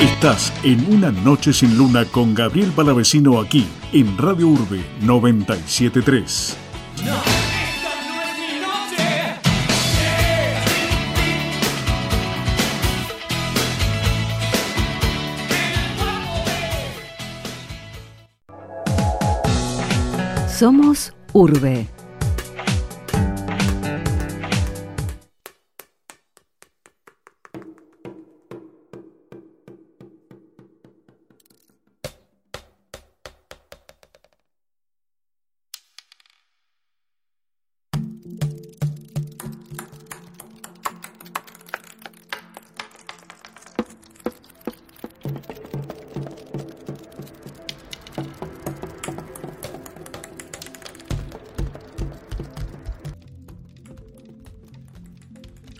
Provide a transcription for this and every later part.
Estás en una noche sin luna con Gabriel Palavecino aquí en Radio Urbe 973. Somos Urbe.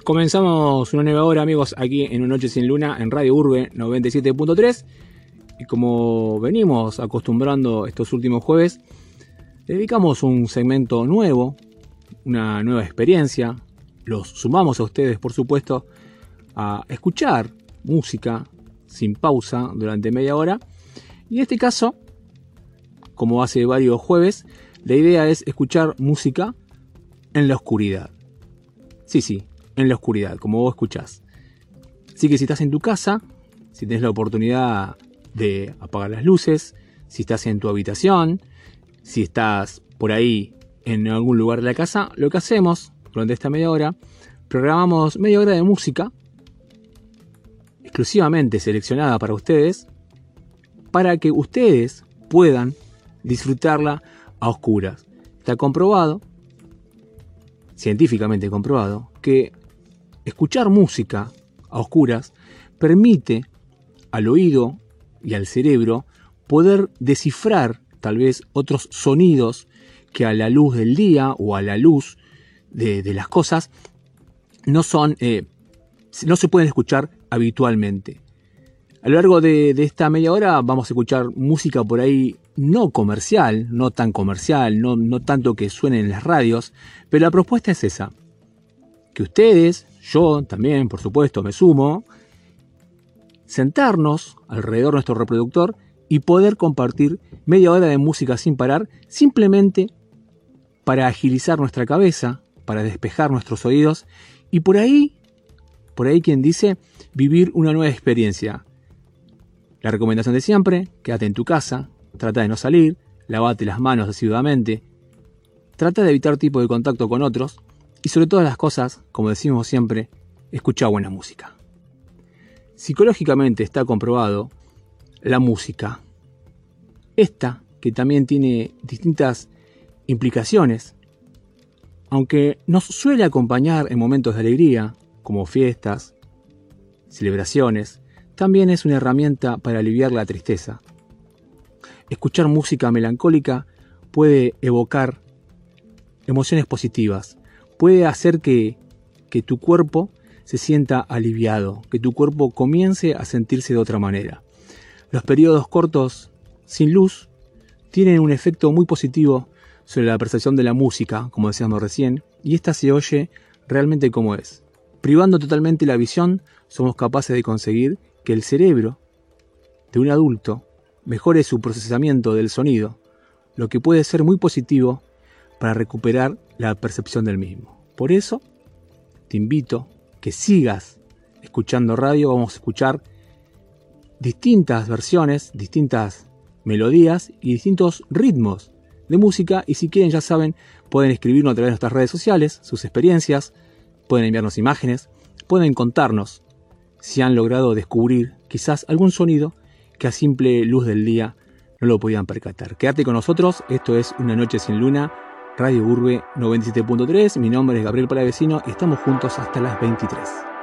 Comenzamos una nueva hora, amigos, aquí en Una Noche Sin Luna en Radio Urbe 97.3. Y como venimos acostumbrando estos últimos jueves, dedicamos un segmento nuevo, una nueva experiencia. Los sumamos a ustedes, por supuesto, a escuchar música sin pausa durante media hora. Y en este caso, como hace varios jueves, la idea es escuchar música en la oscuridad. Sí, sí, en la oscuridad, como vos escuchás. Así que si estás en tu casa, si tenés la oportunidad de apagar las luces, si estás en tu habitación, si estás por ahí en algún lugar de la casa, lo que hacemos durante esta media hora, programamos media hora de música exclusivamente seleccionada para ustedes, para que ustedes puedan disfrutarla a oscuras. Está comprobado, científicamente comprobado, que Escuchar música a oscuras permite al oído y al cerebro poder descifrar tal vez otros sonidos que a la luz del día o a la luz de, las cosas no son eh, no se pueden escuchar habitualmente. A lo largo de, esta media hora vamos a escuchar música por ahí no comercial, no tan comercial, no, no tanto que suene en las radios, pero la propuesta es esa, que ustedes yo también, por supuesto, me sumo, sentarnos alrededor de nuestro reproductor y poder compartir media hora de música sin parar, simplemente para agilizar nuestra cabeza, para despejar nuestros oídos y por ahí, por ahí quien dice, vivir una nueva experiencia. La recomendación de siempre, quédate en tu casa, trata de no salir, lavate las manos asiduamente, trata de evitar tipo de contacto con otros y sobre todas las cosas, como decimos siempre, escucha buena música. Psicológicamente está comprobado la música. Esta, que también tiene distintas implicaciones, aunque nos suele acompañar en momentos de alegría, como fiestas, celebraciones, también es una herramienta para aliviar la tristeza. Escuchar música melancólica puede evocar emociones positivas, puede hacer que, tu cuerpo se sienta aliviado, que tu cuerpo comience a sentirse de otra manera. Los periodos cortos sin luz tienen un efecto muy positivo sobre la percepción de la música, como decíamos recién, y esta se oye realmente como es. Privando totalmente la visión, somos capaces de conseguir que el cerebro de un adulto mejore su procesamiento del sonido, lo que puede ser muy positivo para recuperar la percepción del mismo. Por eso, te invito que sigas escuchando radio, vamos a escuchar distintas versiones, distintas melodías y distintos ritmos de música y si quieren ya saben, pueden escribirnos a través de nuestras redes sociales, sus experiencias, pueden enviarnos imágenes, pueden contarnos si han logrado descubrir quizás algún sonido que a simple luz del día no lo podían percatar. Quédate con nosotros, esto es Una Noche sin Luna Radio Urbe 97.3. Mi nombre es Gabriel Palavecino y estamos juntos hasta las 23.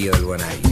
María del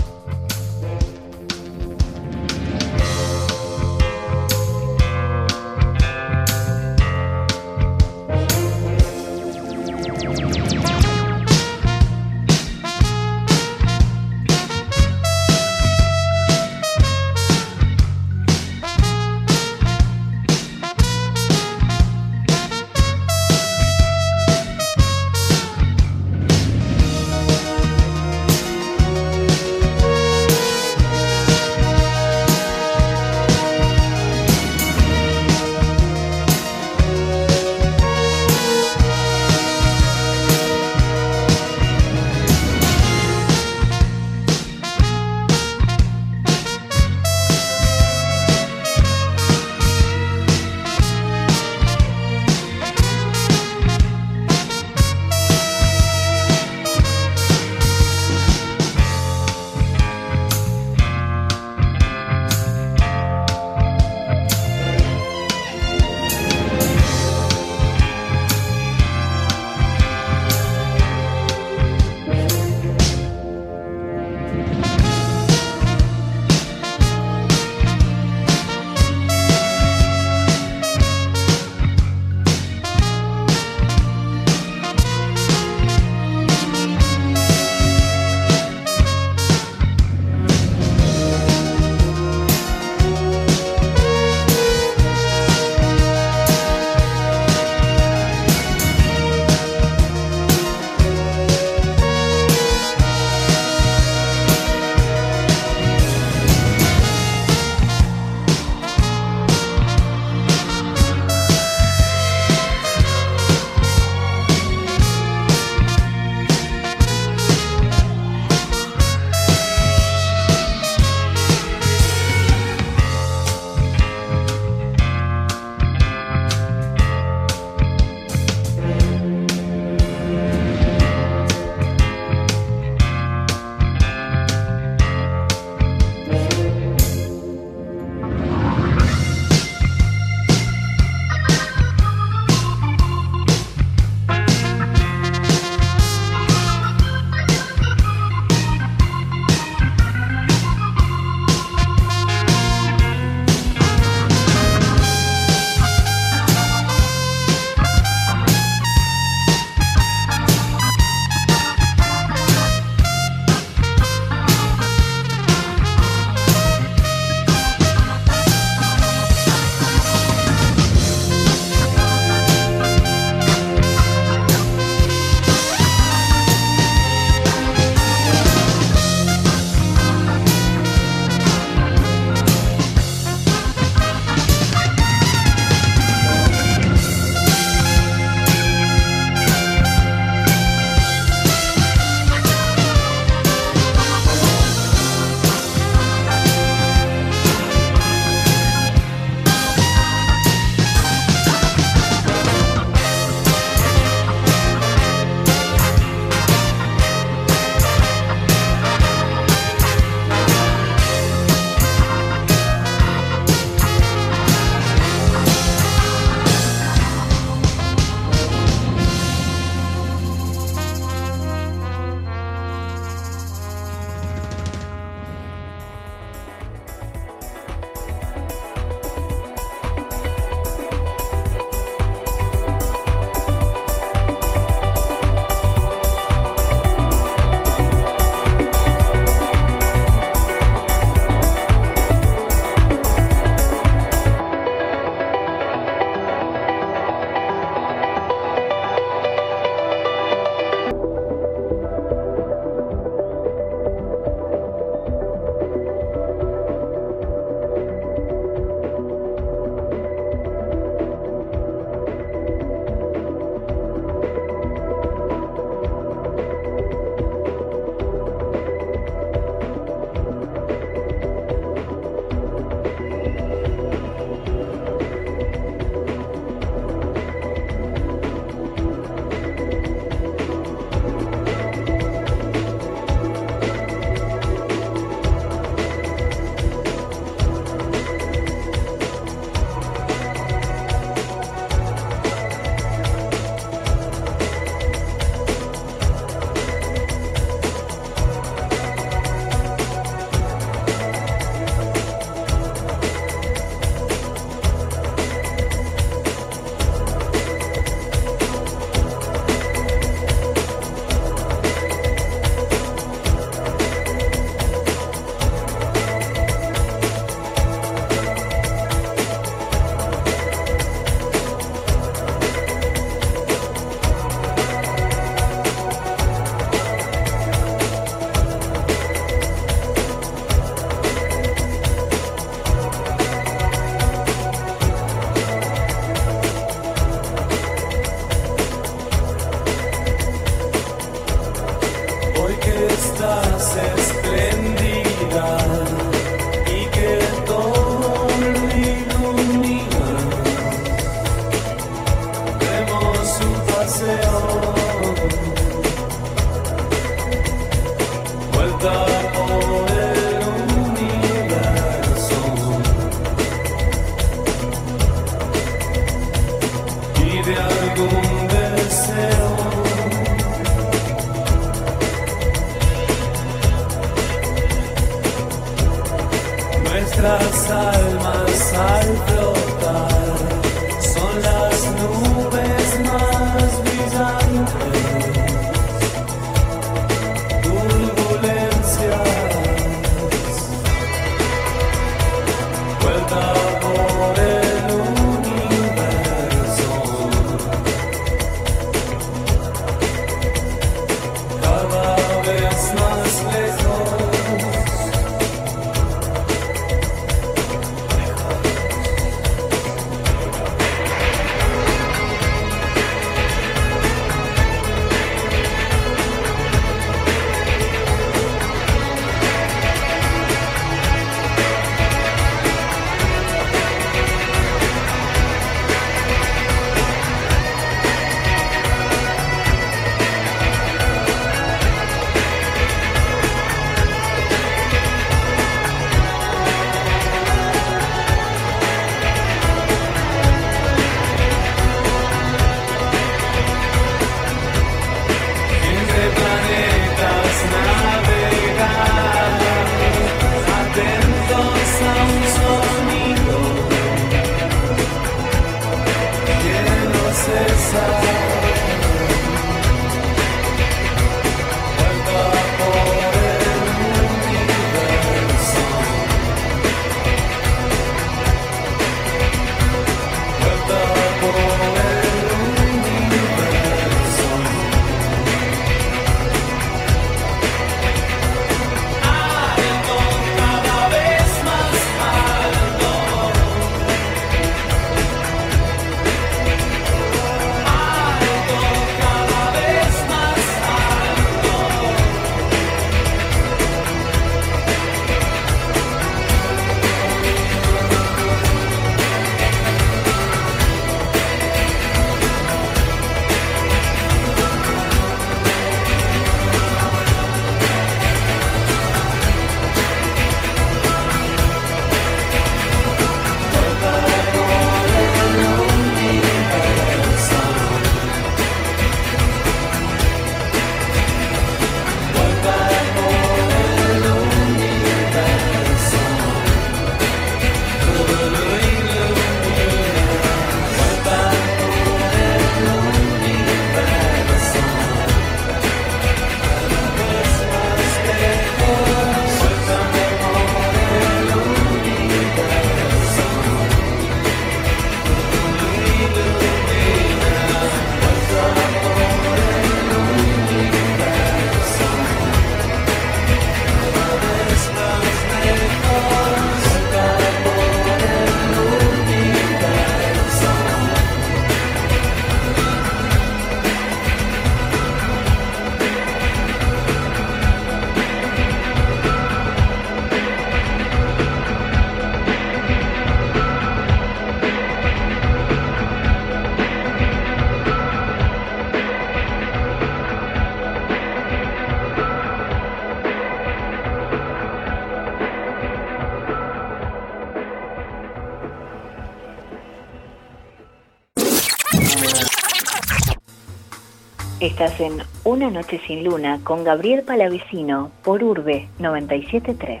Estás en Una Noche sin Luna con Gabriel Palavicino por Urbe 973.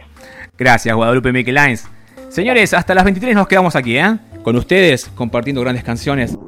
Gracias, Guadalupe Lines. Señores, hasta las 23 nos quedamos aquí, ¿eh? Con ustedes, compartiendo grandes canciones.